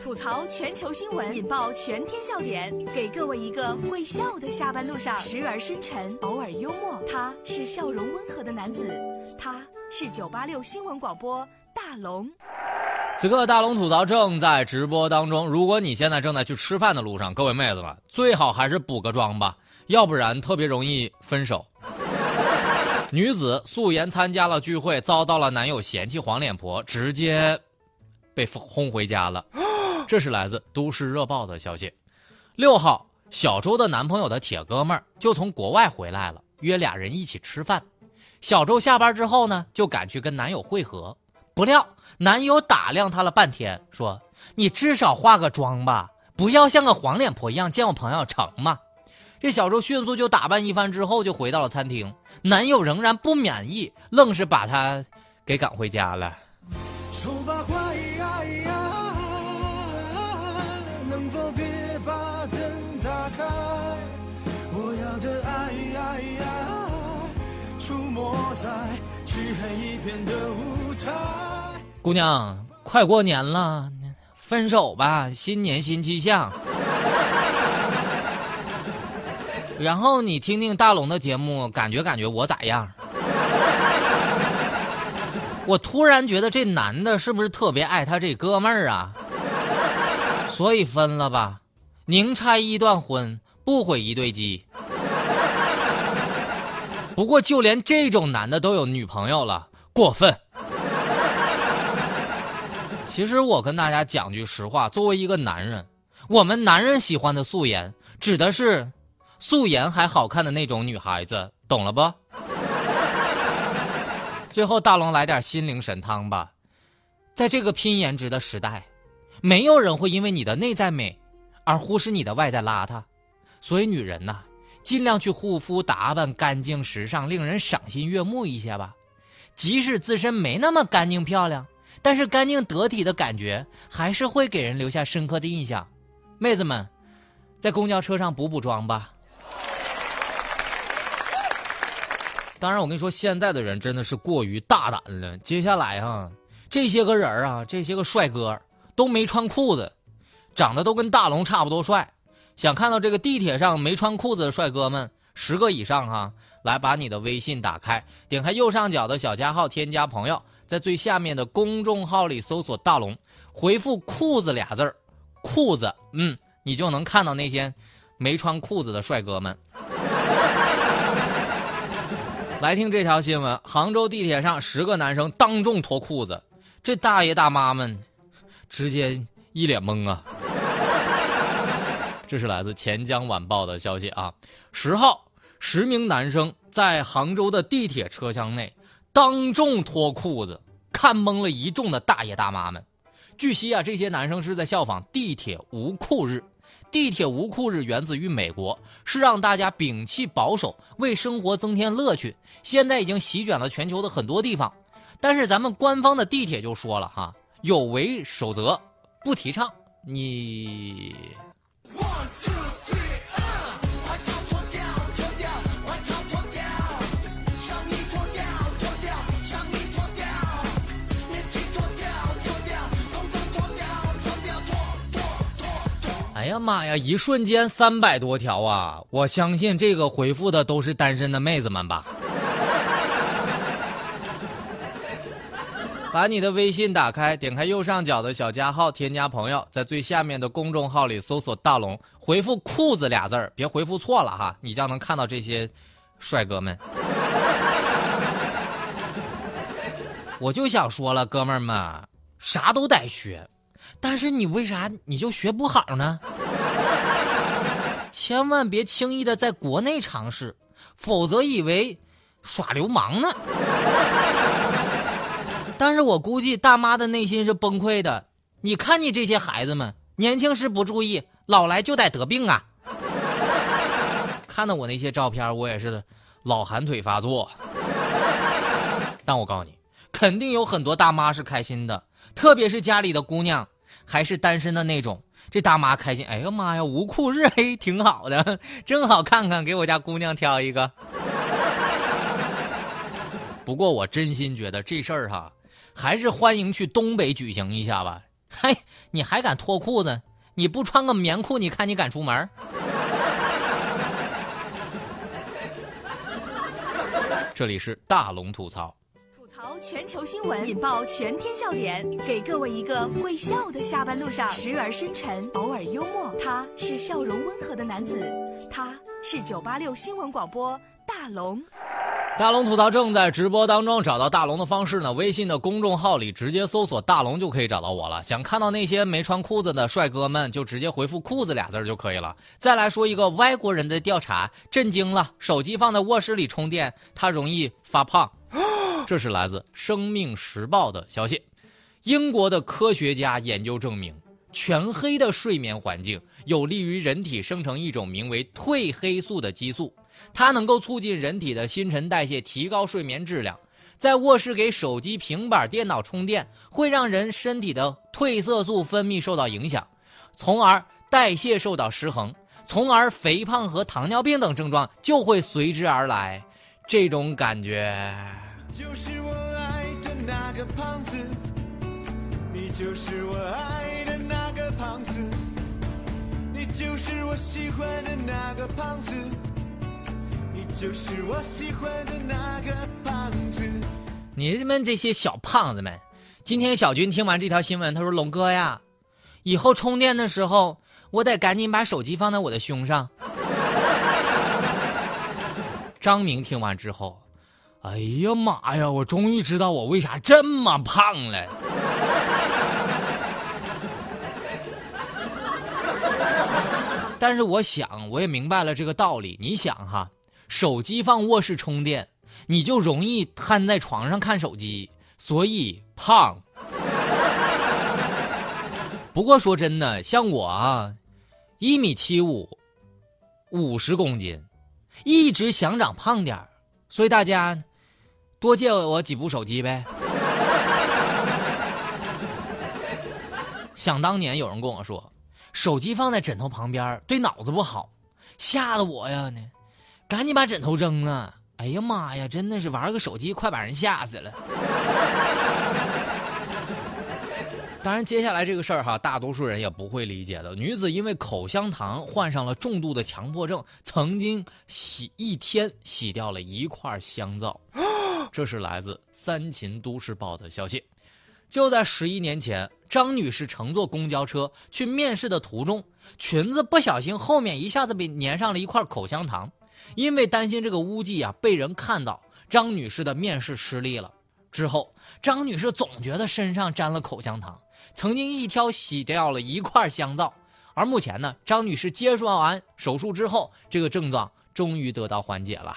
吐槽全球新闻，引爆全天笑点，给各位一个会笑的下班路上，时而深沉，偶尔幽默。他是笑容温和的男子，他是九八六新闻广播大龙。此刻大龙吐槽正在直播当中。如果你现在正在去吃饭的路上，各位妹子们，最好还是补个妆吧，要不然特别容易分手。女子素颜参加了聚会，遭到了男友嫌弃黄脸婆，直接被轰回家了。这是来自《都市热报》的消息。六号，小周的男朋友的铁哥们儿就从国外回来了，约俩人一起吃饭。小周下班之后呢，就赶去跟男友会合，不料男友打量她了半天，说：“你至少化个妆吧，不要像个黄脸婆一样见我朋友成吗？”这小周迅速就打扮一番之后，就回到了餐厅。男友仍然不满意，愣是把她给赶回家了。姑娘，快过年了，分手吧，新年新气象。然后你听听大龙的节目，感觉感觉我咋样？我突然觉得这男的是不是特别爱他这哥们儿啊？所以分了吧，宁拆一段婚，不毁一对鸡。不过就连这种男的都有女朋友了，过分。其实我跟大家讲句实话，作为一个男人，我们男人喜欢的素颜，指的是素颜还好看的那种女孩子，懂了不？最后大龙来点心灵神汤吧，在这个拼颜值的时代，没有人会因为你的内在美而忽视你的外在邋遢，所以女人呐。尽量去护肤打扮干净时尚，令人赏心悦目一些吧。即使自身没那么干净漂亮，但是干净得体的感觉还是会给人留下深刻的印象。妹子们，在公交车上补补妆吧。当然，我跟你说，现在的人真的是过于大胆了。接下来啊，这些个人啊，这些个帅哥都没穿裤子，长得都跟大龙差不多帅。想看到这个地铁上没穿裤子的帅哥们十个以上哈，来把你的微信打开，点开右上角的小加号，添加朋友，在最下面的公众号里搜索“大龙”，回复“裤子”俩字儿，裤子，嗯，你就能看到那些没穿裤子的帅哥们。来听这条新闻：杭州地铁上十个男生当众脱裤子，这大爷大妈们直接一脸懵啊。这是来自钱江晚报的消息啊！十号，十名男生在杭州的地铁车厢内当众脱裤子，看懵了一众的大爷大妈们。据悉啊，这些男生是在效仿地铁无裤日。地铁无裤日源自于美国，是让大家摒弃保守，为生活增添乐趣。现在已经席卷了全球的很多地方，但是咱们官方的地铁就说了哈，有违守则，不提倡。你。哎呀妈呀！一瞬间三百多条啊！我相信这个回复的都是单身的妹子们吧。把你的微信打开，点开右上角的小加号，添加朋友，在最下面的公众号里搜索“大龙”，回复“裤子”俩字儿，别回复错了哈，你将能看到这些帅哥们。我就想说了，哥们儿们，啥都得学。但是你为啥你就学不好呢？千万别轻易的在国内尝试，否则以为耍流氓呢。但是我估计大妈的内心是崩溃的。你看你这些孩子们，年轻时不注意，老来就得得病啊。看到我那些照片，我也是老寒腿发作。但我告诉你，肯定有很多大妈是开心的，特别是家里的姑娘。还是单身的那种，这大妈开心。哎呀妈呀，无裤日 嘿，挺好的，正好看看，给我家姑娘挑一个。不过我真心觉得这事儿哈，还是欢迎去东北举行一下吧。嘿，你还敢脱裤子？你不穿个棉裤，你看你敢出门？这里是大龙吐槽，吐槽全球新闻，引爆全天笑点，给各位一个会笑的下班路上，时而深沉，偶尔幽默。他是笑容温和的男子，他是九八六新闻广播大龙。大龙吐槽正在直播当中，找到大龙的方式呢？微信的公众号里直接搜索“大龙”就可以找到我了。想看到那些没穿裤子的帅哥们，就直接回复“裤子”俩字就可以了。再来说一个外国人的调查，震惊了：手机放在卧室里充电，它容易发胖。这是来自《生命时报》的消息。英国的科学家研究证明，全黑的睡眠环境有利于人体生成一种名为褪黑素的激素。它能够促进人体的新陈代谢，提高睡眠质量。在卧室给手机、平板电脑充电，会让人身体的褪色素分泌受到影响，从而代谢受到失衡，从而肥胖和糖尿病等症状就会随之而来。这种感觉，就是我爱的那个胖子，你就是我爱的那个胖子，你就是我喜欢的那个胖子。你就是我喜欢的那个胖子。你们这些小胖子们，今天小军听完这条新闻，他说：“龙哥呀，以后充电的时候，我得赶紧把手机放在我的胸上。”张明听完之后，哎呀妈呀，我终于知道我为啥这么胖了。但是我想，我也明白了这个道理。你想哈。手机放卧室充电，你就容易瘫在床上看手机，所以胖。不过说真的，像我啊，一米七五，五十公斤，一直想长胖点所以大家多借我几部手机呗。想当年有人跟我说，手机放在枕头旁边对脑子不好，吓得我呀呢。赶紧把枕头扔了！哎呀妈呀，真的是玩个手机，快把人吓死了。当然，接下来这个事儿哈，大多数人也不会理解的。女子因为口香糖患上了重度的强迫症，曾经洗一天洗掉了一块香皂。这是来自《三秦都市报》的消息。就在十一年前，张女士乘坐公交车去面试的途中，裙子不小心后面一下子被粘上了一块口香糖。因为担心这个污迹啊被人看到，张女士的面试失利了。之后，张女士总觉得身上沾了口香糖，曾经一挑洗掉了一块香皂。而目前呢，张女士接受完手术之后，这个症状终于得到缓解了。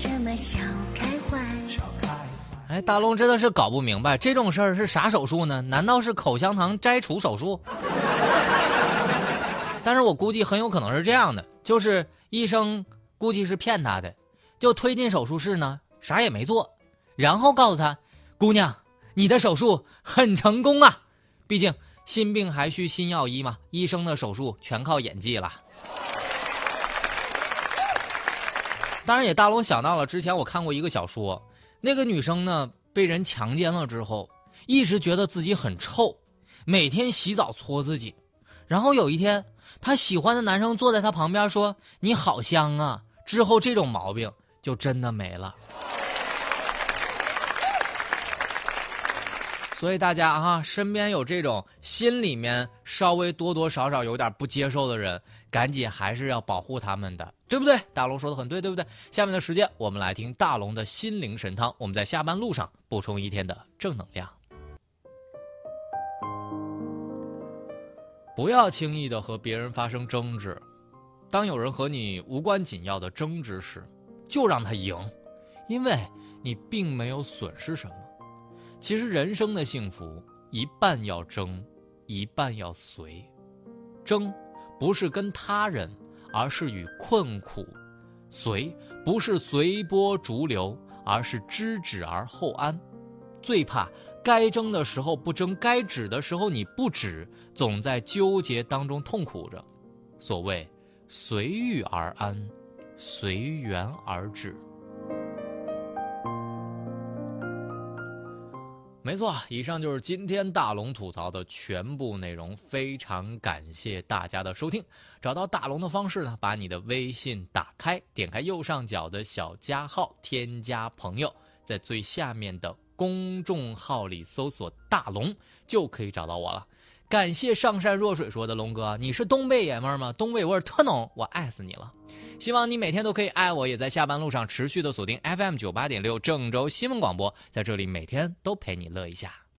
什么小开怀哎，大龙真的是搞不明白这种事儿是啥手术呢？难道是口香糖摘除手术？但是我估计很有可能是这样的，就是医生估计是骗他的，就推进手术室呢，啥也没做，然后告诉他，姑娘，你的手术很成功啊，毕竟心病还需心药医嘛，医生的手术全靠演技了。当然也，大龙想到了之前我看过一个小说，那个女生呢被人强奸了之后，一直觉得自己很臭，每天洗澡搓自己，然后有一天，她喜欢的男生坐在她旁边说：“你好香啊！”之后这种毛病就真的没了。所以大家啊，身边有这种心里面稍微多多少少有点不接受的人，赶紧还是要保护他们的，对不对？大龙说的很对，对不对？下面的时间，我们来听大龙的心灵神汤，我们在下班路上补充一天的正能量。不要轻易的和别人发生争执，当有人和你无关紧要的争执时，就让他赢，因为你并没有损失什么。其实人生的幸福，一半要争，一半要随。争，不是跟他人，而是与困苦；随，不是随波逐流，而是知止而后安。最怕该争的时候不争，该止的时候你不止，总在纠结当中痛苦着。所谓随遇而安，随缘而止。没错，以上就是今天大龙吐槽的全部内容。非常感谢大家的收听。找到大龙的方式呢，把你的微信打开，点开右上角的小加号，添加朋友，在最下面的公众号里搜索“大龙”，就可以找到我了。感谢上善若水说的龙哥，你是东北爷们儿吗？东北味儿特浓，我爱死你了。希望你每天都可以爱我，也在下班路上持续的锁定 FM 九八点六郑州新闻广播，在这里每天都陪你乐一下。